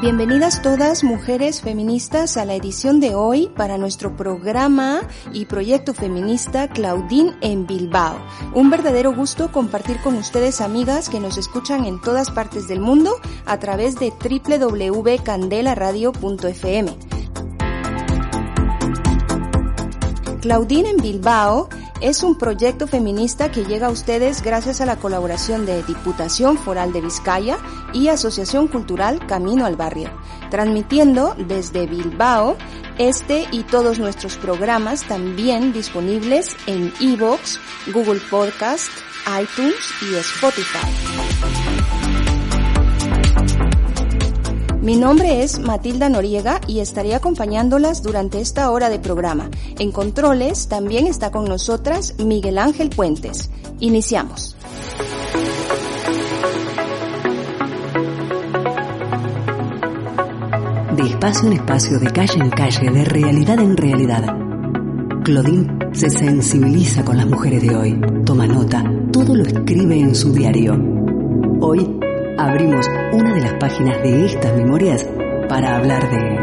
Bienvenidas todas mujeres feministas a la edición de hoy para nuestro programa y proyecto feminista Claudine en Bilbao. Un verdadero gusto compartir con ustedes amigas que nos escuchan en todas partes del mundo a través de www.candelaradio.fm. Claudine en Bilbao es un proyecto feminista que llega a ustedes gracias a la colaboración de Diputación Foral de Vizcaya y Asociación Cultural Camino al Barrio, transmitiendo desde Bilbao este y todos nuestros programas también disponibles en iVoox, Google Podcast, iTunes y Spotify. Mi nombre es Matilda Noriega y estaré acompañándolas durante esta hora de programa. En controles también está con nosotras Miguel Ángel Puentes. Iniciamos. De espacio en espacio, de calle en calle, de realidad en realidad. Claudine se sensibiliza con las mujeres de hoy, toma nota, todo lo escribe en su diario. Hoy abrimos una de las páginas de estas memorias para hablar de...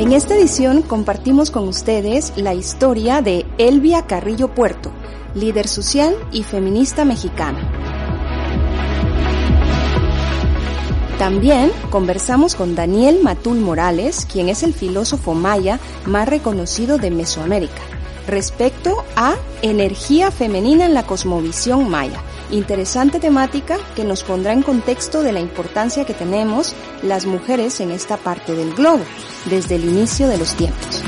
En esta edición compartimos con ustedes la historia de Elvia Carrillo Puerto, líder social y feminista mexicana. También conversamos con Daniel Matul Morales, quien es el filósofo maya más reconocido de Mesoamérica, respecto a energía femenina en la cosmovisión maya Interesante temática que nos pondrá en contexto de la importancia que tenemos las mujeres en esta parte del globo desde el inicio de los tiempos.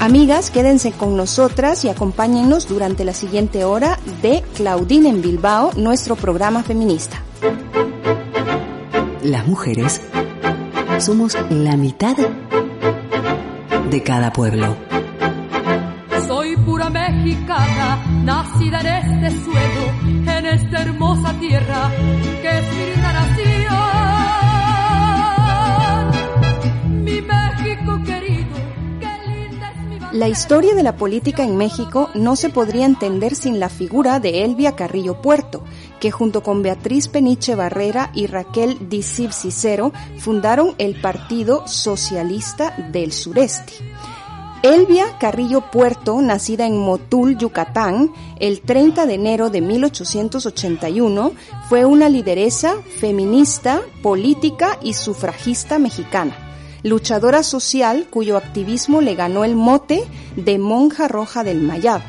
Amigas, quédense con nosotras y acompáñennos durante la siguiente hora de Claudine en Bilbao, nuestro programa feminista. Las mujeres somos la mitad de cada pueblo mexicana, nacida en este suelo, en esta hermosa tierra que es mi México querido, qué linda es mi La historia de la política en México no se podría entender sin la figura de Elvia Carrillo Puerto, que junto con Beatriz Peniche Barrera y Raquel Disib Cicero fundaron el Partido Socialista del Sureste. Elvia Carrillo Puerto, nacida en Motul, Yucatán, el 30 de enero de 1881, fue una lideresa feminista, política y sufragista mexicana, luchadora social cuyo activismo le ganó el mote de monja roja del Mayab.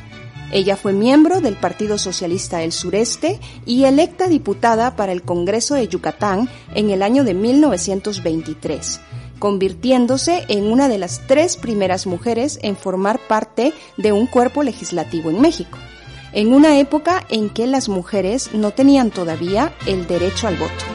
Ella fue miembro del Partido Socialista del Sureste y electa diputada para el Congreso de Yucatán en el año de 1923 convirtiéndose en una de las tres primeras mujeres en formar parte de un cuerpo legislativo en México, en una época en que las mujeres no tenían todavía el derecho al voto.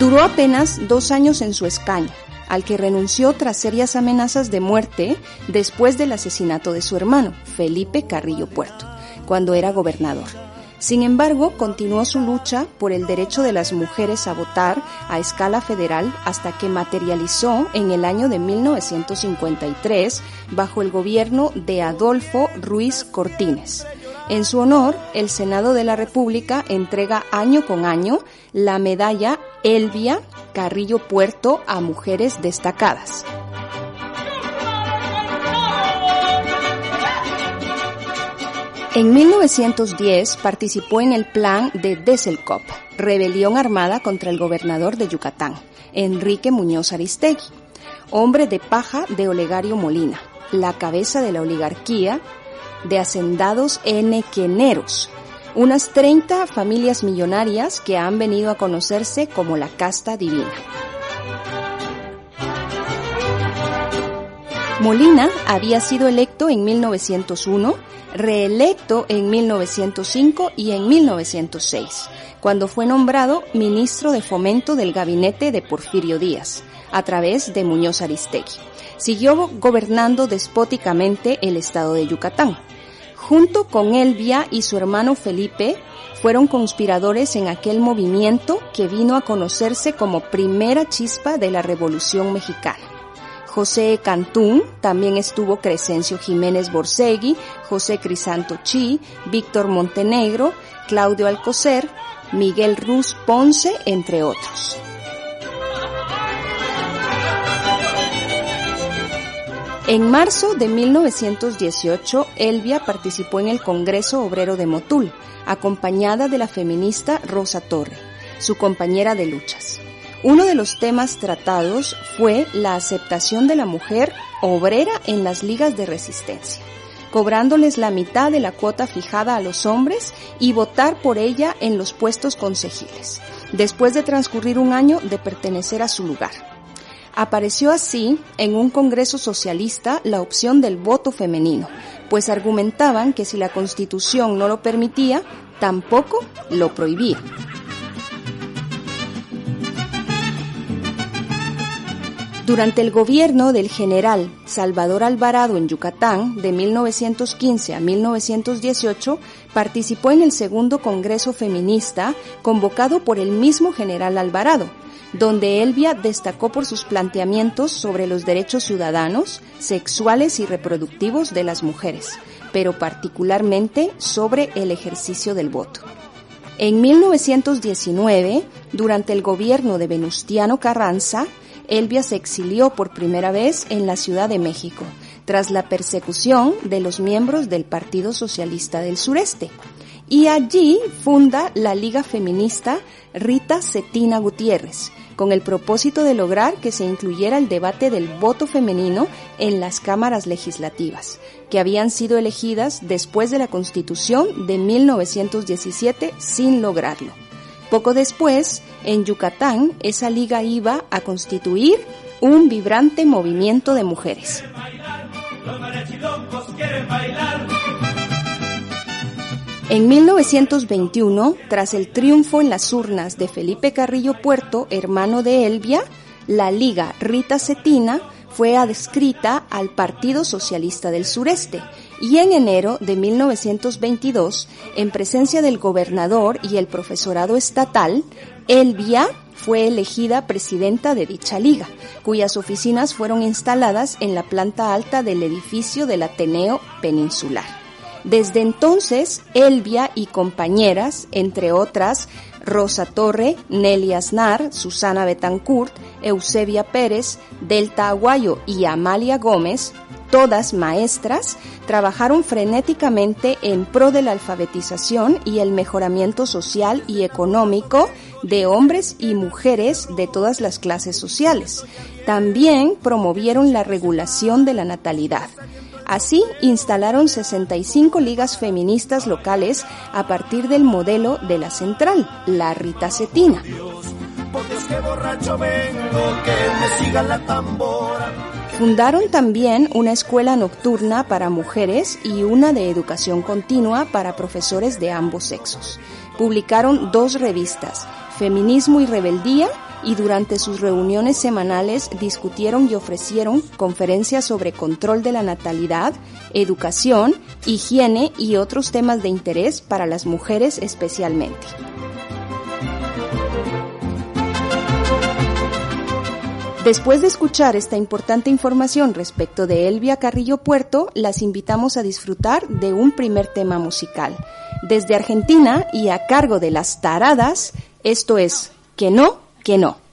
Duró apenas dos años en su escaño, al que renunció tras serias amenazas de muerte después del asesinato de su hermano, Felipe Carrillo Puerto, cuando era gobernador sin embargo, continuó su lucha por el derecho de las mujeres a votar a escala federal hasta que materializó en el año de 1953 bajo el gobierno de Adolfo Ruiz Cortines. En su honor, el Senado de la República entrega año con año la medalla Elvia Carrillo Puerto a mujeres destacadas. En 1910 participó en el plan de Deselkop, rebelión armada contra el gobernador de Yucatán, Enrique Muñoz Aristegui, hombre de paja de Olegario Molina, la cabeza de la oligarquía de hacendados enequeneros, unas 30 familias millonarias que han venido a conocerse como la casta divina. Molina había sido electo en 1901, reelecto en 1905 y en 1906, cuando fue nombrado ministro de Fomento del gabinete de Porfirio Díaz, a través de Muñoz Aristegui. Siguió gobernando despóticamente el estado de Yucatán. Junto con Elvia y su hermano Felipe, fueron conspiradores en aquel movimiento que vino a conocerse como primera chispa de la Revolución Mexicana. José Cantún, también estuvo Crescencio Jiménez Borsegui, José Crisanto Chi, Víctor Montenegro, Claudio Alcocer, Miguel Ruz Ponce, entre otros. En marzo de 1918, Elvia participó en el Congreso Obrero de Motul, acompañada de la feminista Rosa Torre, su compañera de luchas. Uno de los temas tratados fue la aceptación de la mujer obrera en las ligas de resistencia, cobrándoles la mitad de la cuota fijada a los hombres y votar por ella en los puestos consejiles, después de transcurrir un año de pertenecer a su lugar. Apareció así en un Congreso socialista la opción del voto femenino, pues argumentaban que si la Constitución no lo permitía, tampoco lo prohibía. Durante el gobierno del general Salvador Alvarado en Yucatán, de 1915 a 1918, participó en el segundo Congreso Feminista convocado por el mismo general Alvarado, donde Elvia destacó por sus planteamientos sobre los derechos ciudadanos, sexuales y reproductivos de las mujeres, pero particularmente sobre el ejercicio del voto. En 1919, durante el gobierno de Venustiano Carranza, Elvia se exilió por primera vez en la Ciudad de México, tras la persecución de los miembros del Partido Socialista del Sureste. Y allí funda la Liga Feminista Rita Cetina Gutiérrez, con el propósito de lograr que se incluyera el debate del voto femenino en las cámaras legislativas, que habían sido elegidas después de la Constitución de 1917 sin lograrlo. Poco después, en Yucatán, esa liga iba a constituir un vibrante movimiento de mujeres. En 1921, tras el triunfo en las urnas de Felipe Carrillo Puerto, hermano de Elvia, la Liga Rita Cetina fue adscrita al Partido Socialista del Sureste y en enero de 1922, en presencia del gobernador y el profesorado estatal, Elvia fue elegida presidenta de dicha liga, cuyas oficinas fueron instaladas en la planta alta del edificio del Ateneo Peninsular. Desde entonces, Elvia y compañeras, entre otras, Rosa Torre, Nelly Aznar, Susana Betancourt, Eusebia Pérez, Delta Aguayo y Amalia Gómez, todas maestras, trabajaron frenéticamente en pro de la alfabetización y el mejoramiento social y económico de hombres y mujeres de todas las clases sociales. También promovieron la regulación de la natalidad. Así instalaron 65 ligas feministas locales a partir del modelo de la central, la Rita Cetina. Fundaron también una escuela nocturna para mujeres y una de educación continua para profesores de ambos sexos. Publicaron dos revistas, Feminismo y Rebeldía, y durante sus reuniones semanales discutieron y ofrecieron conferencias sobre control de la natalidad, educación, higiene y otros temas de interés para las mujeres especialmente. Después de escuchar esta importante información respecto de Elvia Carrillo Puerto, las invitamos a disfrutar de un primer tema musical. Desde Argentina y a cargo de las taradas, esto es Que no, que no.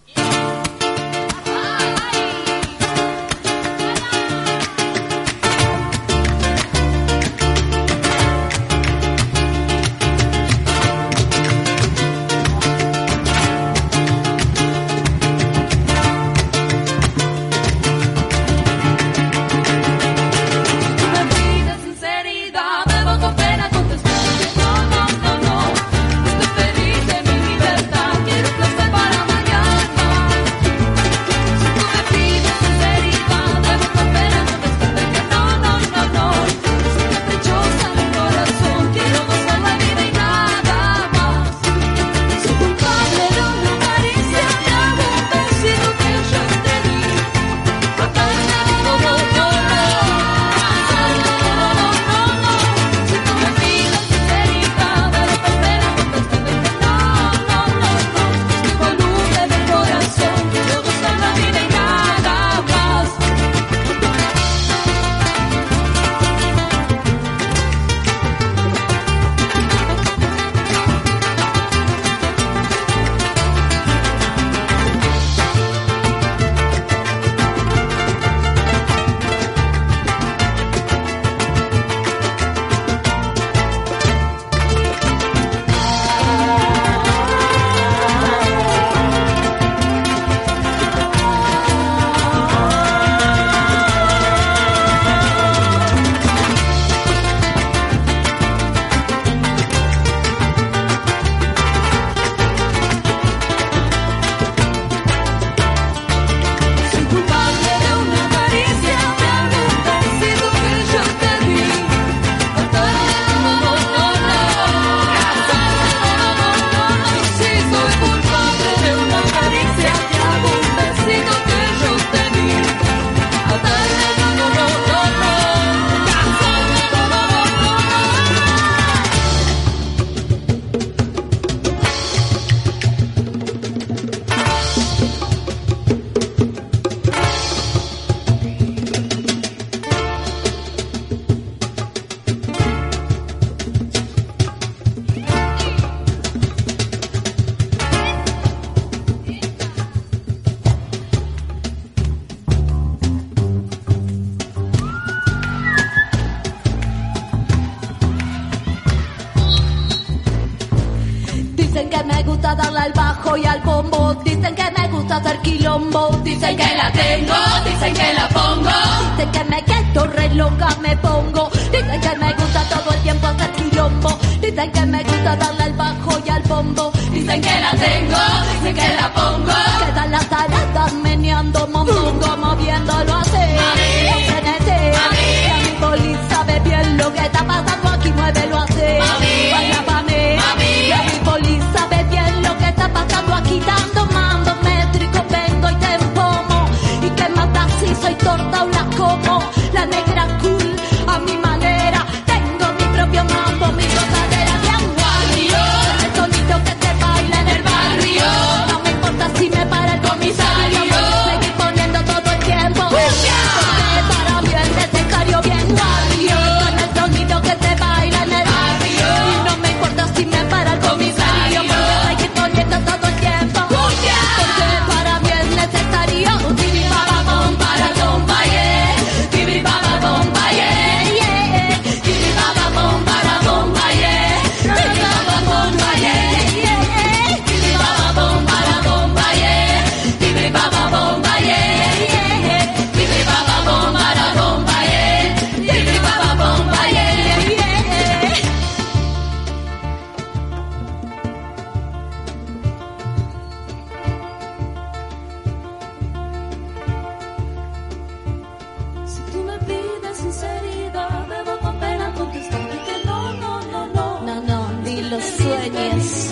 Sueñes.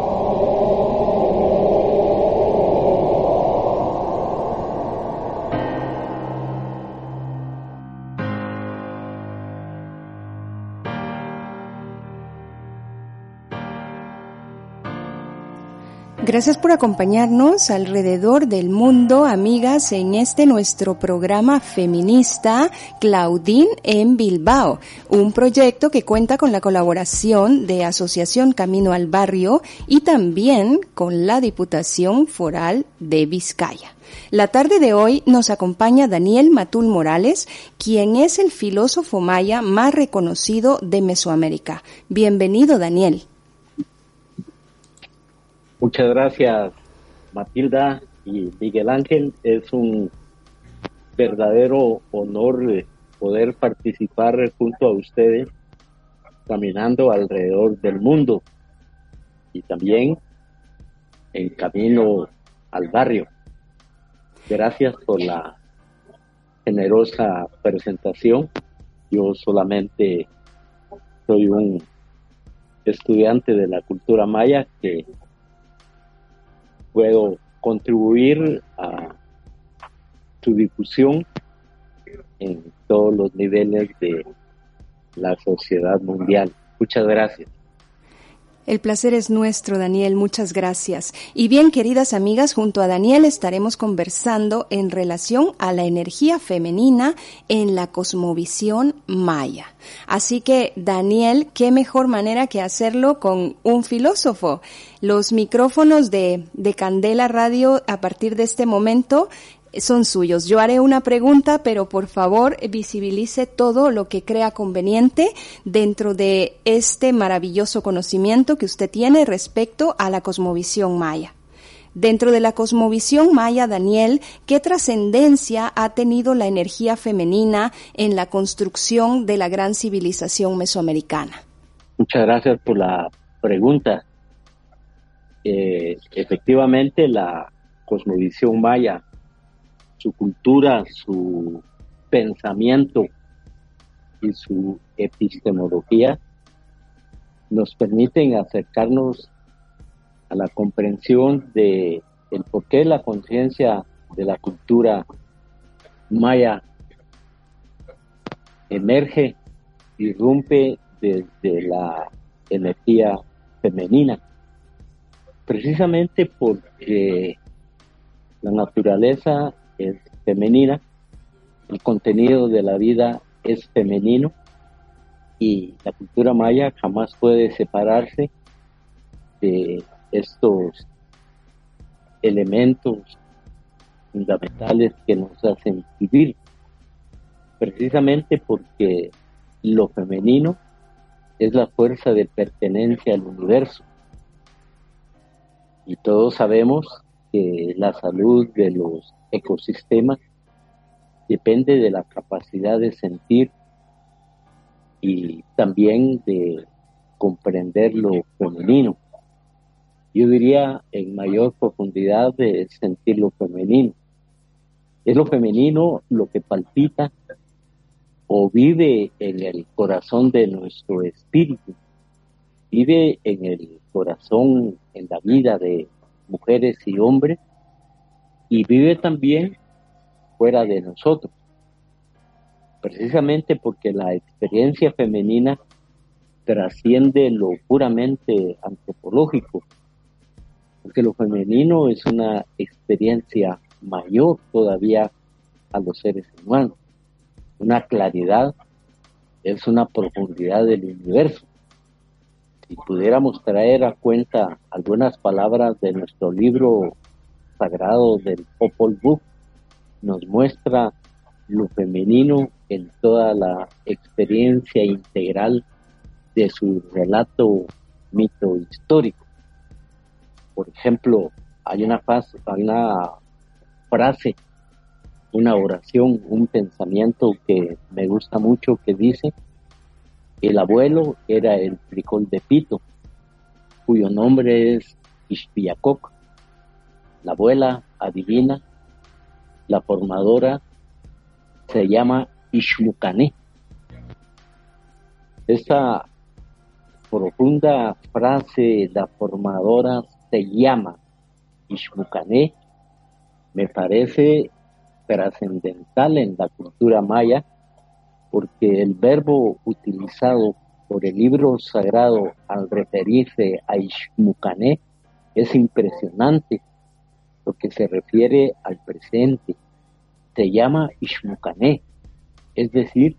Gracias por acompañarnos alrededor del mundo, amigas, en este nuestro programa feminista Claudine en Bilbao, un proyecto que cuenta con la colaboración de Asociación Camino al Barrio y también con la Diputación Foral de Vizcaya. La tarde de hoy nos acompaña Daniel Matul Morales, quien es el filósofo maya más reconocido de Mesoamérica. Bienvenido, Daniel. Muchas gracias, Matilda y Miguel Ángel. Es un verdadero honor eh, poder participar junto a ustedes caminando alrededor del mundo y también en camino al barrio. Gracias por la generosa presentación. Yo solamente soy un estudiante de la cultura maya que puedo contribuir a su difusión en todos los niveles de la sociedad mundial. Muchas gracias. El placer es nuestro, Daniel. Muchas gracias. Y bien, queridas amigas, junto a Daniel estaremos conversando en relación a la energía femenina en la cosmovisión maya. Así que, Daniel, qué mejor manera que hacerlo con un filósofo. Los micrófonos de, de Candela Radio a partir de este momento son suyos. Yo haré una pregunta, pero por favor visibilice todo lo que crea conveniente dentro de este maravilloso conocimiento que usted tiene respecto a la cosmovisión maya. Dentro de la cosmovisión maya, Daniel, ¿qué trascendencia ha tenido la energía femenina en la construcción de la gran civilización mesoamericana? Muchas gracias por la pregunta. Eh, efectivamente, la cosmovisión maya su cultura, su pensamiento y su epistemología nos permiten acercarnos a la comprensión de el por qué la conciencia de la cultura maya emerge, irrumpe desde la energía femenina, precisamente porque la naturaleza es femenina, el contenido de la vida es femenino y la cultura maya jamás puede separarse de estos elementos fundamentales que nos hacen vivir, precisamente porque lo femenino es la fuerza de pertenencia al universo. Y todos sabemos que la salud de los ecosistemas depende de la capacidad de sentir y también de comprender lo femenino. Yo diría en mayor profundidad de sentir lo femenino. Es lo femenino lo que palpita o vive en el corazón de nuestro espíritu, vive en el corazón, en la vida de mujeres y hombres, y vive también fuera de nosotros precisamente porque la experiencia femenina trasciende lo puramente antropológico, porque lo femenino es una experiencia mayor todavía a los seres humanos, una claridad, es una profundidad del universo. Si pudiéramos traer a cuenta algunas palabras de nuestro libro sagrado del Popol Vuh, nos muestra lo femenino en toda la experiencia integral de su relato mito histórico. Por ejemplo, hay una, una frase, una oración, un pensamiento que me gusta mucho que dice, el abuelo era el frijol de Pito, cuyo nombre es Ishpiacoc, la abuela adivina, la formadora se llama Ishmucané. Esa profunda frase, la formadora se llama Ishmucané, me parece trascendental en la cultura maya, porque el verbo utilizado por el libro sagrado al referirse a Ishmucané es impresionante, porque se refiere al presente. Se llama Ishmucané, es decir,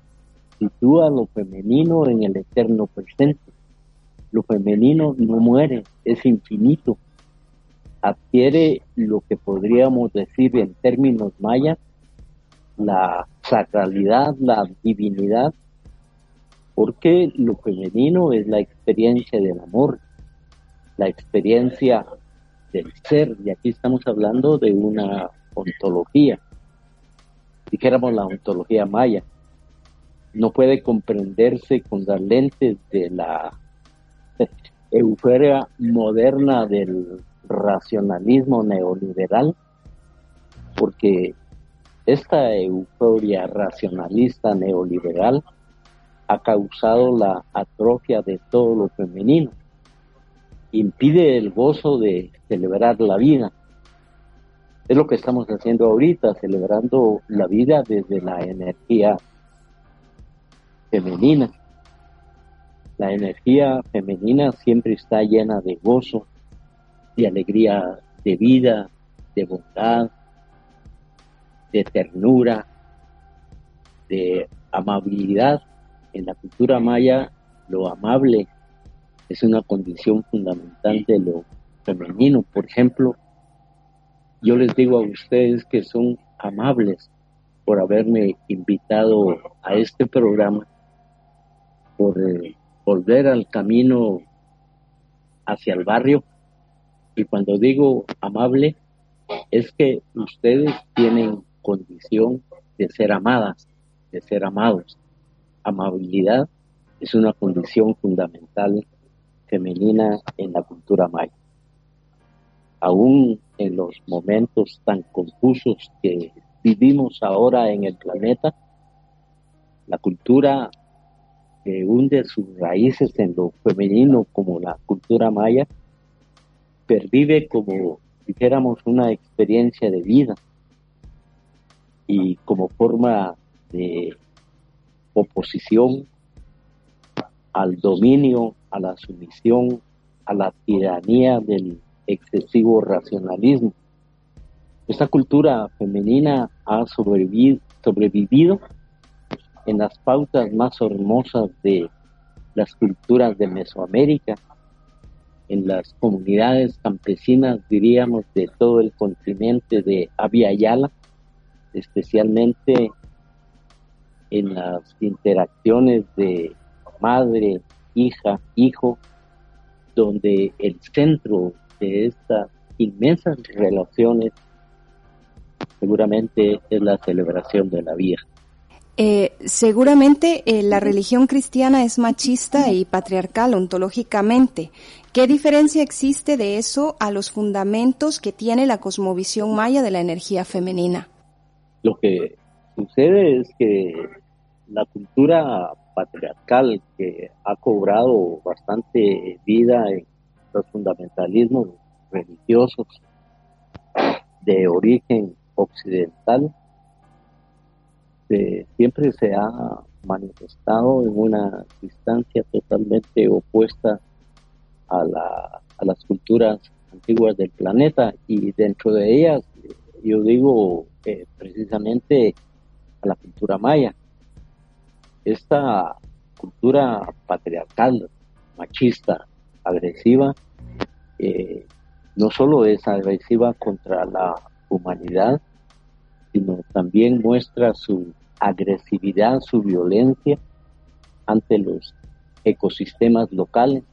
sitúa lo femenino en el eterno presente. Lo femenino no muere, es infinito. Adquiere lo que podríamos decir en términos mayas, la sacralidad, la divinidad, porque lo femenino es la experiencia del amor, la experiencia del ser, y aquí estamos hablando de una ontología. Dijéramos la ontología maya, no puede comprenderse con las lentes de la euforia moderna del racionalismo neoliberal, porque esta euforia racionalista neoliberal ha causado la atrofia de todo lo femenino, impide el gozo de celebrar la vida, es lo que estamos haciendo ahorita, celebrando la vida desde la energía femenina. La energía femenina siempre está llena de gozo, de alegría de vida, de bondad, de ternura, de amabilidad. En la cultura maya, lo amable es una condición fundamental de lo femenino. Por ejemplo, yo les digo a ustedes que son amables por haberme invitado a este programa, por eh, volver al camino hacia el barrio. Y cuando digo amable, es que ustedes tienen condición de ser amadas, de ser amados. Amabilidad es una condición fundamental femenina en la cultura maya aún en los momentos tan confusos que vivimos ahora en el planeta, la cultura que hunde sus raíces en lo femenino como la cultura maya, pervive como dijéramos una experiencia de vida y como forma de oposición al dominio, a la sumisión, a la tiranía del excesivo racionalismo. Esta cultura femenina ha sobrevivido, sobrevivido en las pautas más hermosas de las culturas de Mesoamérica, en las comunidades campesinas, diríamos, de todo el continente de Abya Yala, especialmente en las interacciones de madre, hija, hijo, donde el centro de estas inmensas relaciones seguramente es la celebración de la vida. Eh, seguramente eh, la religión cristiana es machista y patriarcal ontológicamente. ¿Qué diferencia existe de eso a los fundamentos que tiene la cosmovisión maya de la energía femenina? Lo que sucede es que la cultura patriarcal que ha cobrado bastante vida en los fundamentalismos religiosos de origen occidental siempre se ha manifestado en una distancia totalmente opuesta a, las culturas antiguas del planeta y dentro de ellas yo digo eh, precisamente a la cultura maya. Esta cultura patriarcal, machista, agresiva, eh, no solo es agresiva contra la humanidad, sino también muestra su agresividad, su violencia ante los ecosistemas locales,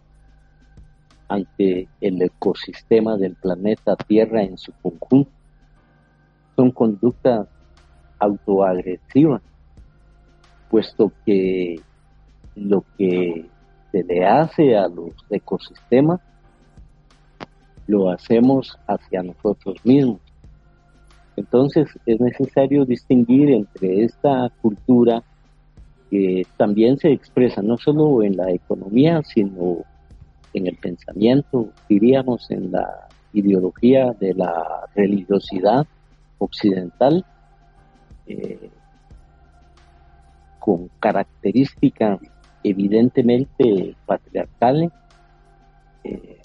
ante el ecosistema del planeta Tierra en su conjunto. Son conductas autoagresivas, puesto que lo que se le hace a los ecosistemas lo hacemos hacia nosotros mismos. Entonces es necesario distinguir entre esta cultura que también se expresa no solo en la economía, sino en el pensamiento, diríamos en la ideología de la religiosidad occidental, eh, con características evidentemente patriarcales eh,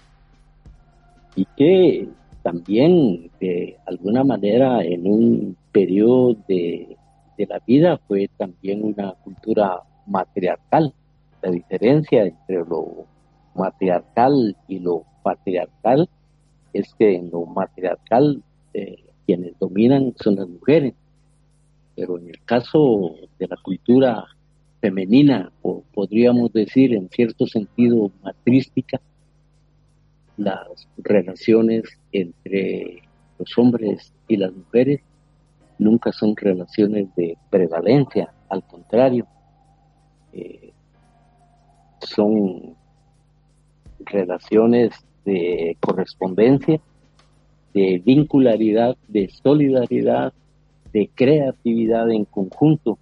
y que también de alguna manera en un periodo de, la vida fue también una cultura matriarcal. La diferencia entre lo matriarcal y lo patriarcal es que en lo matriarcal eh, quienes dominan son las mujeres, pero en el caso de la cultura femenina, o podríamos decir en cierto sentido matrística, las relaciones entre los hombres y las mujeres nunca son relaciones de prevalencia, al contrario, eh, son relaciones de correspondencia, de vincularidad, de solidaridad, de creatividad en conjunto.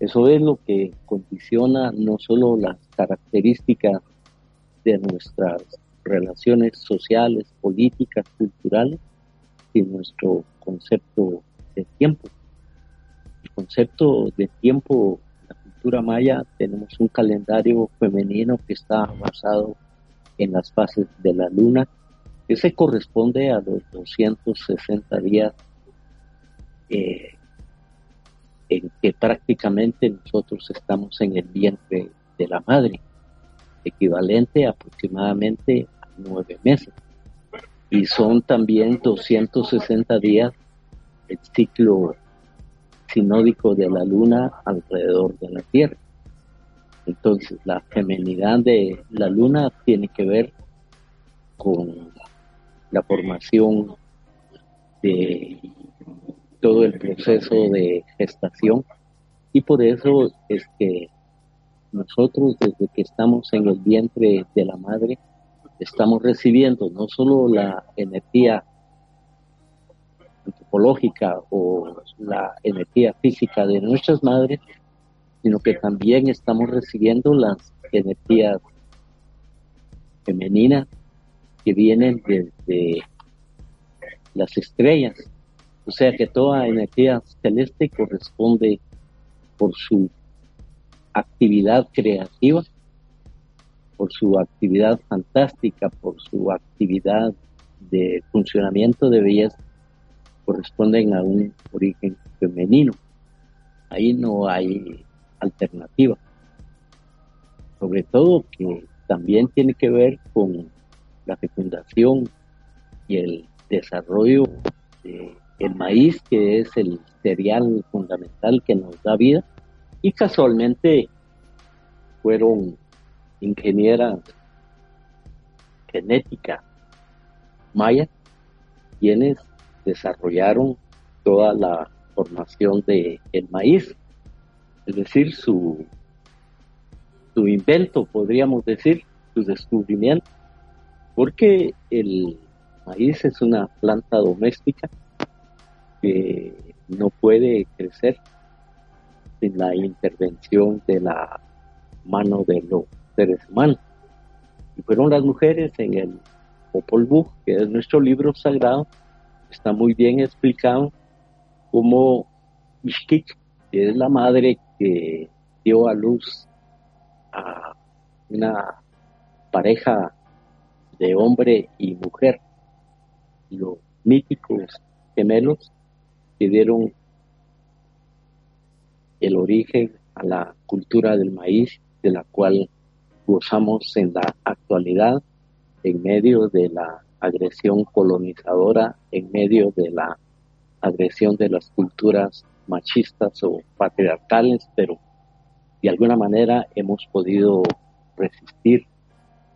Eso es lo que condiciona no solo las características de nuestras relaciones sociales, políticas, culturales, y nuestro concepto de tiempo. El concepto de tiempo, la cultura maya, tenemos un calendario femenino que está basado en las fases de la luna, que se corresponde a los 260 días eh, en que prácticamente nosotros estamos en el vientre de la madre, equivalente aproximadamente nueve meses. Y son también 260 días el ciclo sinódico de la luna alrededor de la Tierra. Entonces, la femenidad de la luna tiene que ver con la formación de todo el proceso de gestación. Y por eso es que nosotros desde que estamos en el vientre de la madre estamos recibiendo no solo la energía antropológica o la energía física de nuestras madres, sino que también estamos recibiendo las energías femeninas que vienen desde las estrellas. O sea que toda energía celeste corresponde por su actividad creativa, por su actividad fantástica, por su actividad de funcionamiento de belleza, corresponden a un origen femenino. Ahí no hay alternativa. Sobre todo que también tiene que ver con la fecundación y el desarrollo del maíz, que es el cereal fundamental que nos da vida. Y casualmente fueron ingenieras genética maya quienes desarrollaron toda la formación del el maíz, es decir, su, su invento, podríamos decir, su descubrimiento, porque el maíz es una planta doméstica que no puede crecer sin la intervención de la mano de los seres humanos. Y fueron las mujeres en el Popol Vuh, que es nuestro libro sagrado, está muy bien explicado cómo Ishkik, que es la madre que dio a luz a una pareja de hombre y mujer, los míticos gemelos que dieron el origen a la cultura del maíz, de la cual gozamos en la actualidad en medio de la agresión colonizadora, en medio de la agresión de las culturas machistas o patriarcales, pero de alguna manera hemos podido resistir.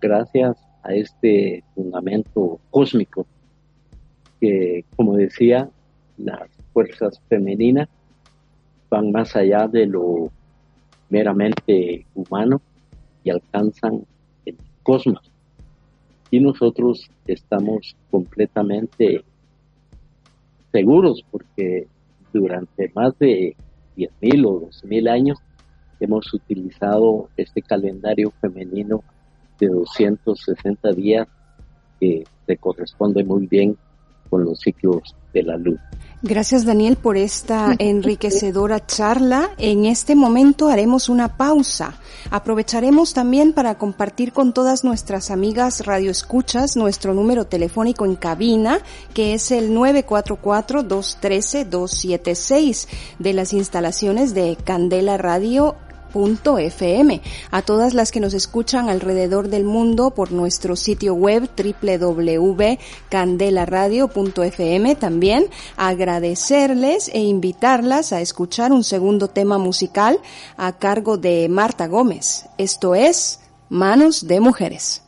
Gracias a este fundamento cósmico que, como decía, las fuerzas femeninas van más allá de lo meramente humano y alcanzan el cosmos. Y nosotros estamos completamente seguros porque durante más de 10.000 o 2.000 años hemos utilizado este calendario femenino de 260 días que se corresponde muy bien con los ciclos de la luz. Gracias Daniel por esta enriquecedora charla. En este momento haremos una pausa. Aprovecharemos también para compartir con todas nuestras amigas radioescuchas nuestro número telefónico en cabina, que es el 944-213-276 de las instalaciones de Candela Radio FM. A todas las que nos escuchan alrededor del mundo por nuestro sitio web www.candelaradio.fm también agradecerles e invitarlas a escuchar un segundo tema musical a cargo de Marta Gómez. Esto es Manos de Mujeres.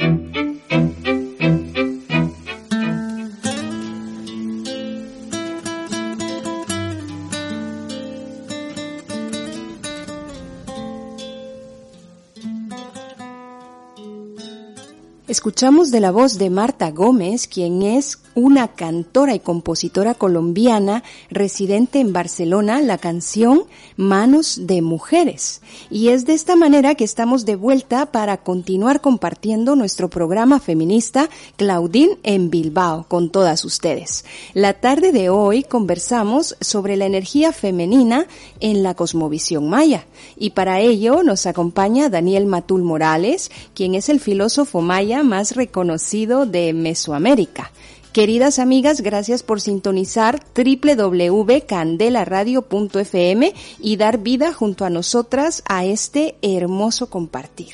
Escuchamos de la voz de Marta Gómez, quien es una cantora y compositora colombiana residente en Barcelona, la canción Manos de Mujeres. Y es de esta manera que estamos de vuelta para continuar compartiendo nuestro programa feminista Claudine en Bilbao con todas ustedes. La tarde de hoy conversamos sobre la energía femenina en la cosmovisión maya. Y para ello nos acompaña Daniel Matul Morales, quien es el filósofo maya más reconocido de Mesoamérica. Queridas amigas, gracias por sintonizar www.candelaradio.fm y dar vida junto a nosotras a este hermoso compartir.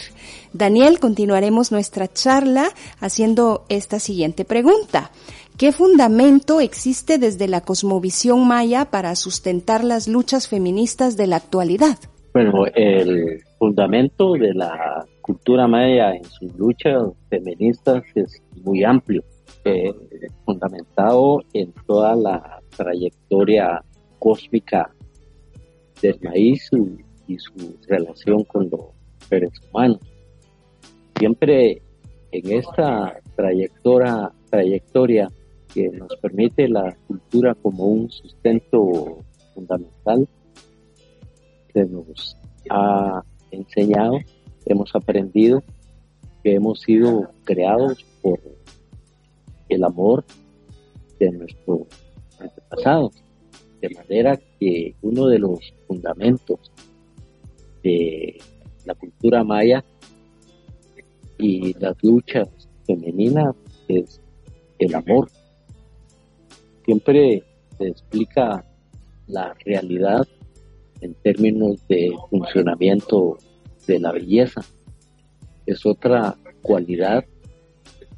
Daniel, continuaremos nuestra charla haciendo esta siguiente pregunta. ¿Qué fundamento existe desde la cosmovisión maya para sustentar las luchas feministas de la actualidad? Bueno, el fundamento de la cultura maya en sus luchas feministas es muy amplio, eh, fundamentado en toda la trayectoria cósmica del maíz y, su relación con los seres humanos. Siempre en esta trayectoria, trayectoria que nos permite la cultura como un sustento fundamental, se nos ha enseñado, hemos aprendido que hemos sido creados por el amor de nuestros antepasados. De manera que uno de los fundamentos de la cultura maya y las luchas femeninas es el amor. Siempre se explica la realidad en términos de funcionamiento de la belleza. Es otra cualidad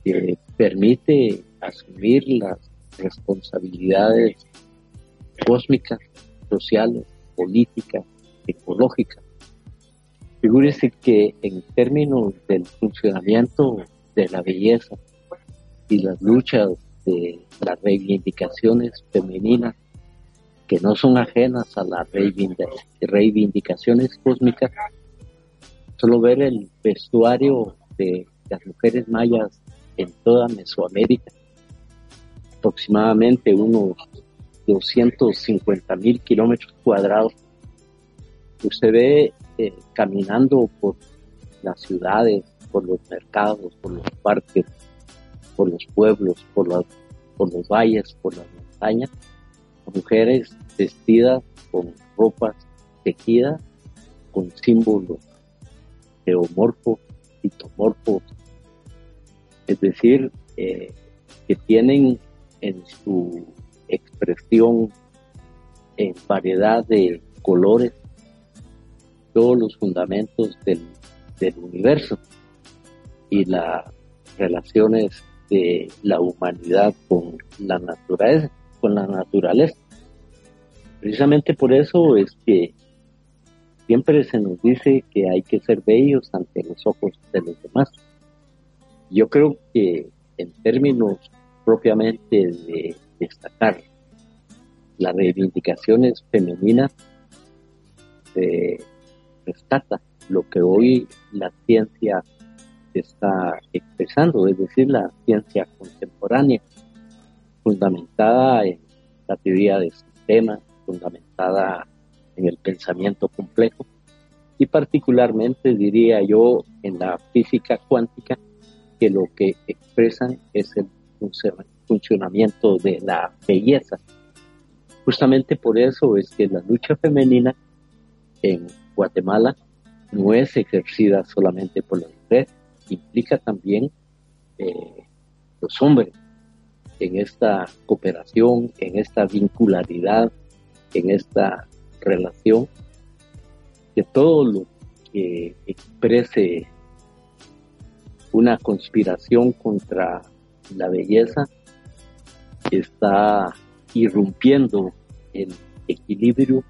que permite asumir las responsabilidades cósmicas, sociales, políticas, ecológicas. Figúrese que en términos del funcionamiento de la belleza y las luchas de las reivindicaciones femeninas, que no son ajenas a las reivindicaciones cósmicas, solo ver el vestuario de las mujeres mayas en toda Mesoamérica, aproximadamente unos 250 mil kilómetros cuadrados. Usted ve eh, caminando por las ciudades por los mercados, por los parques, por los pueblos, por, los valles, por las montañas, mujeres vestidas con ropas tejidas, con símbolos geomorfos, citomorfos, es decir, eh, que tienen en su expresión en variedad de colores todos los fundamentos del, del universo y las relaciones de la humanidad con la naturaleza, con la naturaleza. Precisamente por eso es que siempre se nos dice que hay que ser bellos ante los ojos de los demás. Yo creo que en términos propiamente de destacar las reivindicaciones femeninas, se rescata lo que hoy la ciencia está expresando, es decir, la ciencia contemporánea, fundamentada en la teoría de sistemas, fundamentada en el pensamiento complejo y particularmente diría yo en la física cuántica que lo que expresan es el funcionamiento de la belleza. Justamente por eso es que la lucha femenina en Guatemala no es ejercida solamente por la mujer, implica también eh, los hombres en esta cooperación, en esta vincularidad, en esta relación, que todo lo que exprese una conspiración contra la belleza está irrumpiendo el equilibrio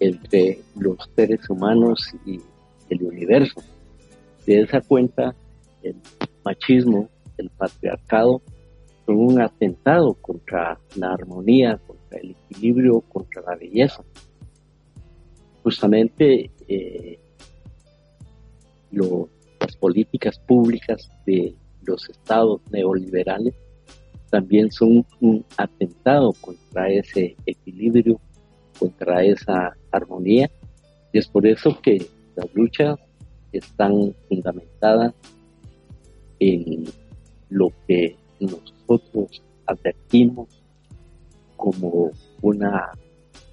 entre los seres humanos y el universo. De esa cuenta, el machismo, el patriarcado, son un atentado contra la armonía, contra el equilibrio, contra la belleza. Justamente eh, las políticas públicas de los estados neoliberales también son un atentado contra ese equilibrio, contra esa armonía. Y es por eso que las luchas están fundamentadas en lo que nosotros advertimos como una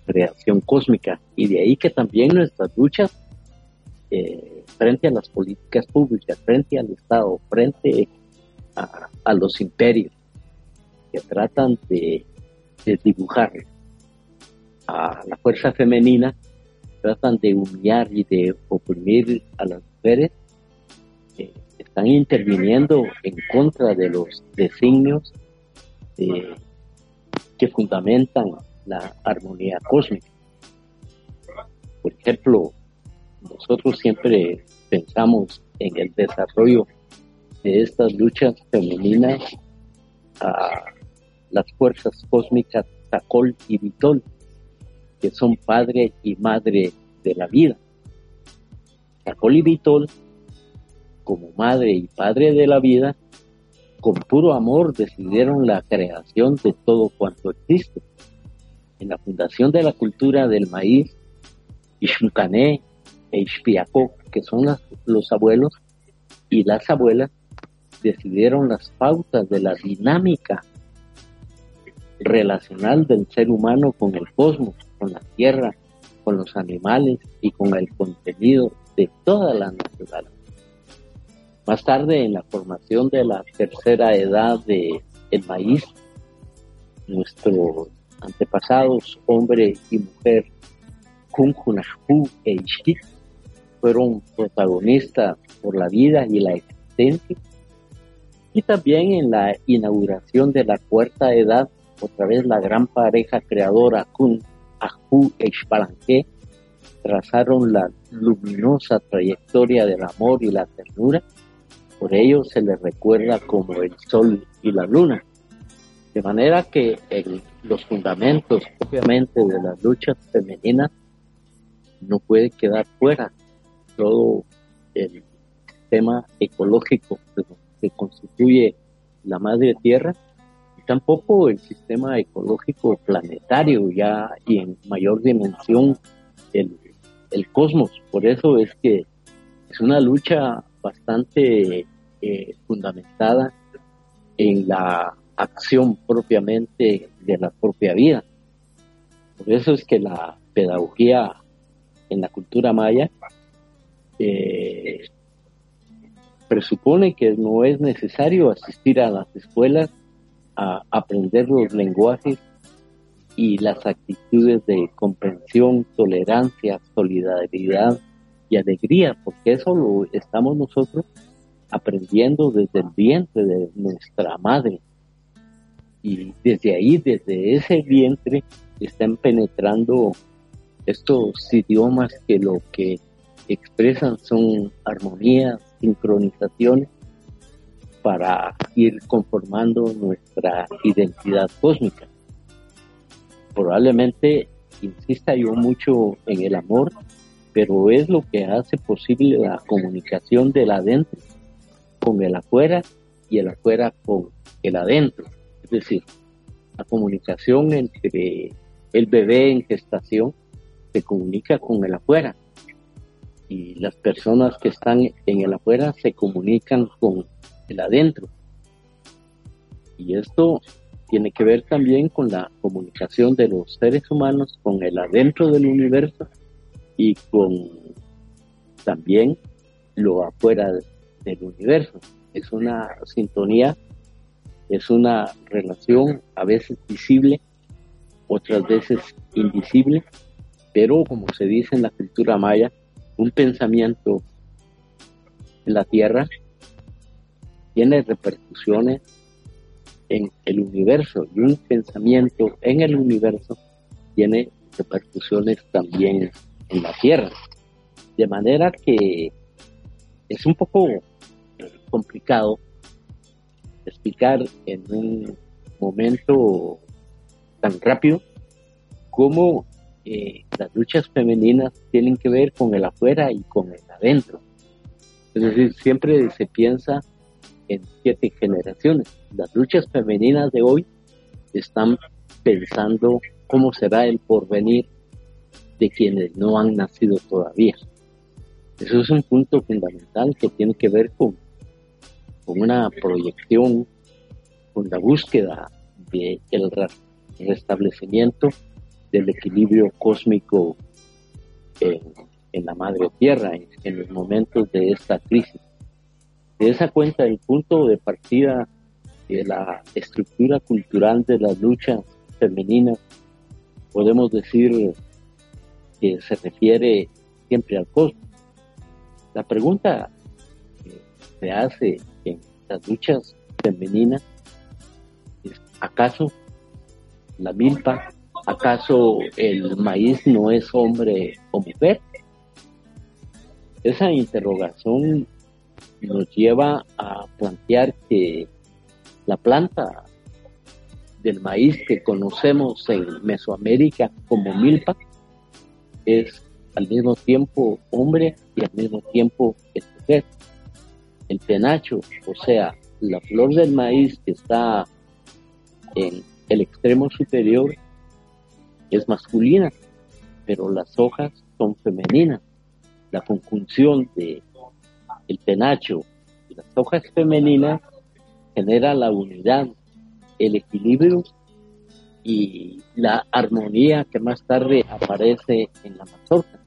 creación cósmica. Y de ahí que también nuestras luchas eh, frente a las políticas públicas, frente al Estado, frente a, los imperios que tratan de, dibujar a la fuerza femenina, tratan de humillar y de oprimir a las mujeres, eh, están interviniendo en contra de los designios eh, que fundamentan la armonía cósmica. Por ejemplo, nosotros siempre pensamos en el desarrollo de estas luchas femeninas a las fuerzas cósmicas Tacol y Vitol, que son padre y madre de la vida. Tacol y Vitol, como madre y padre de la vida, con puro amor decidieron la creación de todo cuanto existe. En la fundación de la cultura del maíz, Ishmucané e Ishpiaco, que son los abuelos y las abuelas, decidieron las pautas de la dinámica relacional del ser humano con el cosmos, con la tierra, con los animales y con el contenido de toda la naturaleza. Más tarde, en la formación de la tercera edad de el maíz, nuestros antepasados, hombre y mujer, Kunkunashku e Ishkik, fueron protagonistas por la vida y la existencia. Y también en la inauguración de la cuarta edad, otra vez la gran pareja creadora Kun Ahu e Ishbalanque trazaron la luminosa trayectoria del amor y la ternura. Por ello se les recuerda como el sol y la luna. De manera que en los fundamentos, obviamente, de las luchas femeninas no puede quedar fuera todo el sistema ecológico que constituye la madre tierra y tampoco el sistema ecológico planetario ya y en mayor dimensión el, el cosmos. Por eso es que es una lucha bastante eh, fundamentada en la acción propiamente de la propia vida. Por eso es que la pedagogía en la cultura maya eh, presupone que no es necesario asistir a las escuelas a aprender los lenguajes y las actitudes de comprensión, tolerancia, solidaridad y alegría, porque eso lo estamos nosotros aprendiendo desde el vientre de nuestra madre. Y desde ahí, desde ese vientre, están penetrando estos idiomas que lo que expresan son armonías, sincronizaciones para ir conformando nuestra identidad cósmica. Probablemente insista yo mucho en el amor, pero es lo que hace posible la comunicación del adentro con el afuera y el afuera con el adentro. Es decir, la comunicación entre el bebé en gestación se comunica con el afuera y las personas que están en el afuera se comunican con el adentro. Y esto tiene que ver también con la comunicación de los seres humanos con el adentro del universo y con también lo afuera del universo. Es una sintonía, es una relación a veces visible, otras veces invisible, pero como se dice en la cultura maya, un pensamiento en la Tierra tiene repercusiones en el universo y un pensamiento en el universo tiene repercusiones también en la Tierra. De manera que es un poco complicado explicar en un momento tan rápido cómo eh, las luchas femeninas tienen que ver con el afuera y con el adentro. Es decir, siempre se piensa en siete generaciones. Las luchas femeninas de hoy están pensando cómo será el porvenir de quienes no han nacido todavía. Eso es un punto fundamental que tiene que ver con, con una proyección, con la búsqueda del restablecimiento del equilibrio cósmico en, la madre tierra, en, los momentos de esta crisis. De esa cuenta, el punto de partida de la estructura cultural de las luchas femeninas, podemos decir que se refiere siempre al cosmos. La pregunta que se hace en las luchas femeninas es, ¿acaso la milpa ¿Acaso el maíz no es hombre o mujer? Esa interrogación nos lleva a plantear que la planta del maíz que conocemos en Mesoamérica como milpa es al mismo tiempo hombre y al mismo tiempo mujer. El penacho, o sea, la flor del maíz que está en el extremo superior es masculina, pero las hojas son femeninas. La conjunción de el penacho y las hojas femeninas genera la unidad, el equilibrio y la armonía que más tarde aparece en la mazorca.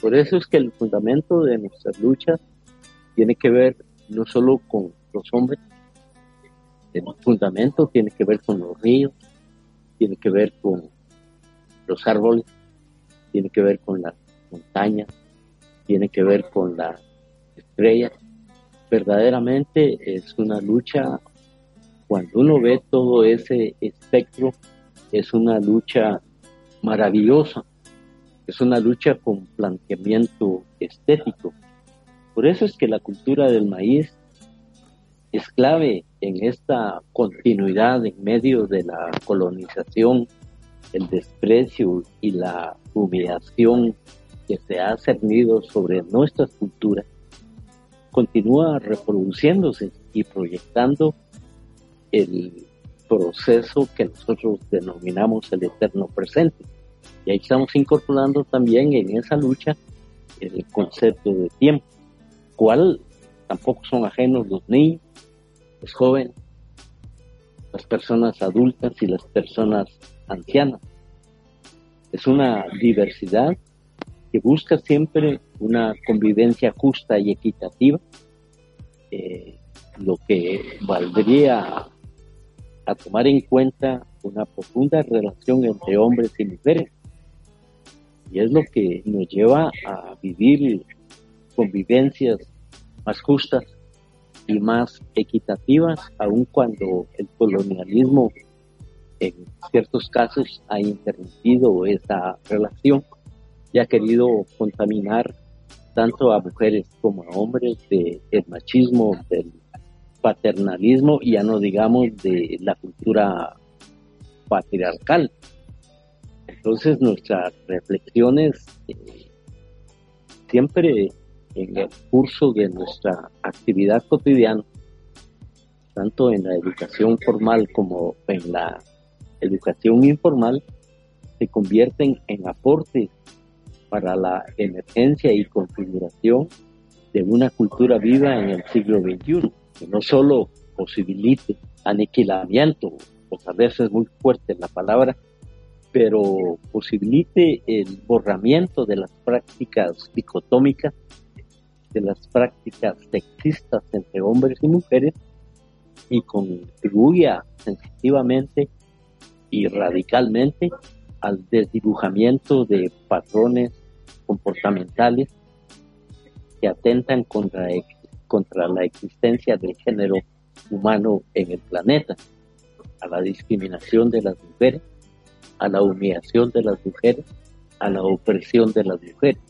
Por eso es que el fundamento de nuestras luchas tiene que ver no solo con los hombres, el fundamento tiene que ver con los ríos, tiene que ver con los árboles, tiene que ver con las montañas, tiene que ver con las estrellas. Verdaderamente es una lucha, cuando uno ve todo ese espectro, es una lucha maravillosa, es una lucha con planteamiento estético. Por eso es que la cultura del maíz es clave en esta continuidad en medio de la colonización el desprecio y la humillación que se ha cernido sobre nuestras culturas continúa reproduciéndose y proyectando el proceso que nosotros denominamos el eterno presente. Y ahí estamos incorporando también en esa lucha el concepto de tiempo. Cual tampoco son ajenos los niños, los jóvenes, las personas adultas y las personas ancianas. Es una diversidad que busca siempre una convivencia justa y equitativa, eh, lo que valdría a tomar en cuenta una profunda relación entre hombres y mujeres. Y es lo que nos lleva a vivir convivencias más justas y más equitativas, aun cuando el colonialismo en ciertos casos ha interrumpido esa relación y ha querido contaminar tanto a mujeres como a hombres del machismo, del paternalismo y ya no digamos de la cultura patriarcal. Entonces nuestras reflexiones eh, siempre en el curso de nuestra actividad cotidiana, tanto en la educación formal como en la educación informal, se convierten en aportes para la emergencia y configuración de una cultura viva en el siglo XXI, que no solo posibilite aniquilamiento, o a veces muy fuerte la palabra, pero posibilite el borramiento de las prácticas dicotómicas de las prácticas sexistas entre hombres y mujeres y contribuya sensitivamente y radicalmente al desdibujamiento de patrones comportamentales que atentan contra, contra la existencia del género humano en el planeta, a la discriminación de las mujeres, a la humillación de las mujeres, a la opresión de las mujeres.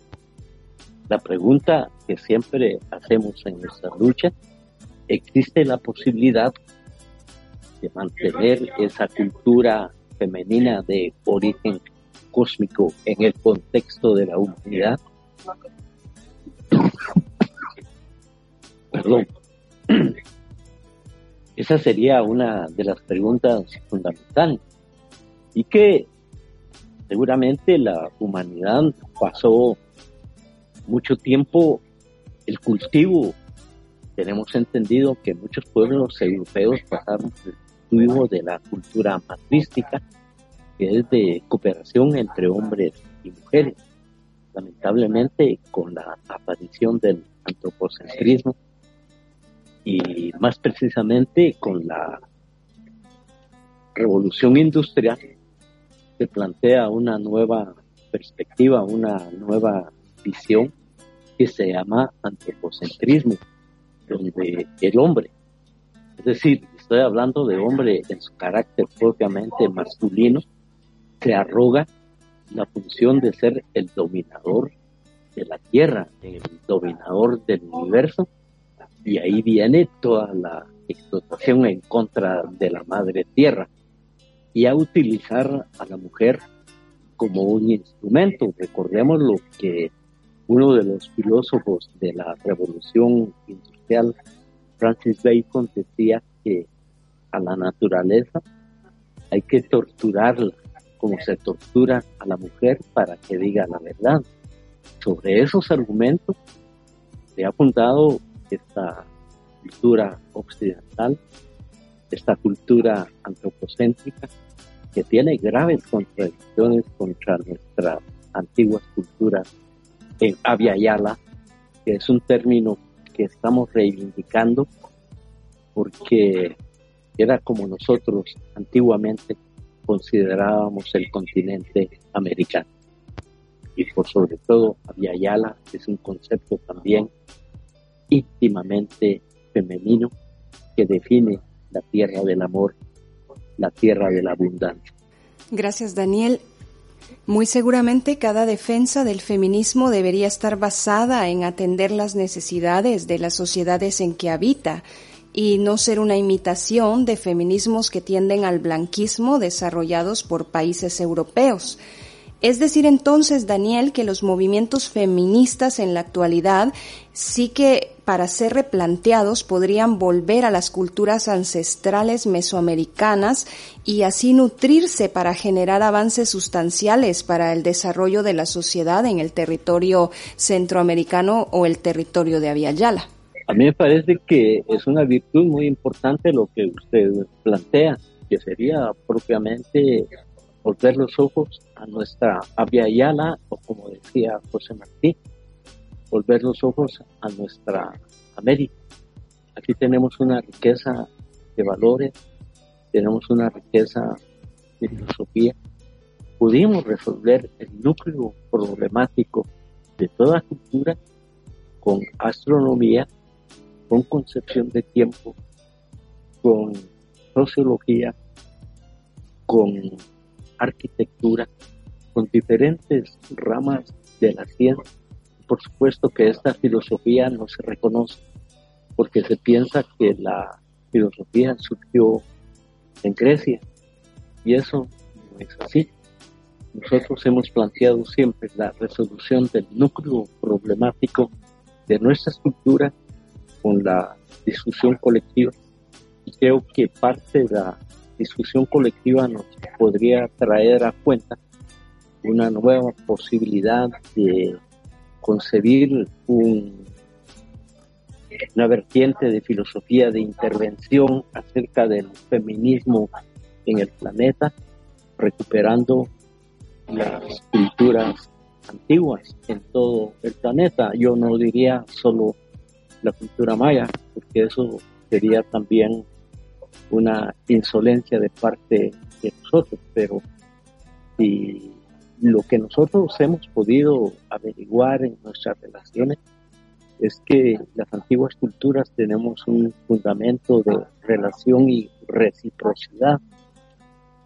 La pregunta que siempre hacemos en nuestra lucha, ¿existe la posibilidad de mantener esa cultura femenina de origen cósmico en el contexto de la humanidad? Perdón. Esa sería una de las preguntas fundamentales y que seguramente la humanidad pasó mucho tiempo el cultivo. Tenemos entendido que muchos pueblos europeos pasaron el cultivo de la cultura matrística, que es de cooperación entre hombres y mujeres. Lamentablemente, con la aparición del antropocentrismo y más precisamente con la revolución industrial, se plantea una nueva perspectiva, una nueva visión que se llama antropocentrismo, donde el hombre, es decir, estoy hablando de hombre en su carácter propiamente masculino, se arroga la función de ser el dominador de la tierra, el dominador del universo, y ahí viene toda la explotación en contra de la madre tierra y a utilizar a la mujer como un instrumento. Recordemos lo que uno de los filósofos de la revolución industrial, Francis Bacon, decía que a la naturaleza hay que torturarla como se tortura a la mujer para que diga la verdad. Sobre esos argumentos se ha fundado esta cultura occidental, esta cultura antropocéntrica, que tiene graves contradicciones contra nuestras antiguas culturas en Yala, que es un término que estamos reivindicando porque era como nosotros antiguamente considerábamos el continente americano. Y por sobre todo, Yala es un concepto también íntimamente femenino que define la tierra del amor, la tierra de la abundancia. Gracias, Daniel. Muy seguramente cada defensa del feminismo debería estar basada en atender las necesidades de las sociedades en que habita y no ser una imitación de feminismos que tienden al blanquismo desarrollados por países europeos. Es decir, entonces, Daniel, que los movimientos feministas en la actualidad sí que para ser replanteados podrían volver a las culturas ancestrales mesoamericanas y así nutrirse para generar avances sustanciales para el desarrollo de la sociedad en el territorio centroamericano o el territorio de Aviala. A mí me parece que es una virtud muy importante lo que usted plantea, que sería propiamente volver los ojos a nuestra Avia Yala, o como decía José Martí, volver los ojos a nuestra América. Aquí tenemos una riqueza de valores, tenemos una riqueza de filosofía. Pudimos resolver el núcleo problemático de toda cultura con astronomía, con concepción de tiempo, con sociología, con arquitectura, con diferentes ramas de la ciencia. Por supuesto que esta filosofía no se reconoce porque se piensa que la filosofía surgió en Grecia y eso no es así. Nosotros hemos planteado siempre la resolución del núcleo problemático de nuestra estructura con la discusión colectiva y creo que parte de la discusión colectiva nos podría traer a cuenta una nueva posibilidad de concebir un, una vertiente de filosofía de intervención acerca del feminismo en el planeta, recuperando las culturas antiguas en todo el planeta. Yo no diría solo la cultura maya, porque eso sería también una insolencia de parte de nosotros, pero si lo que nosotros hemos podido averiguar en nuestras relaciones es que las antiguas culturas tenemos un fundamento de relación y reciprocidad.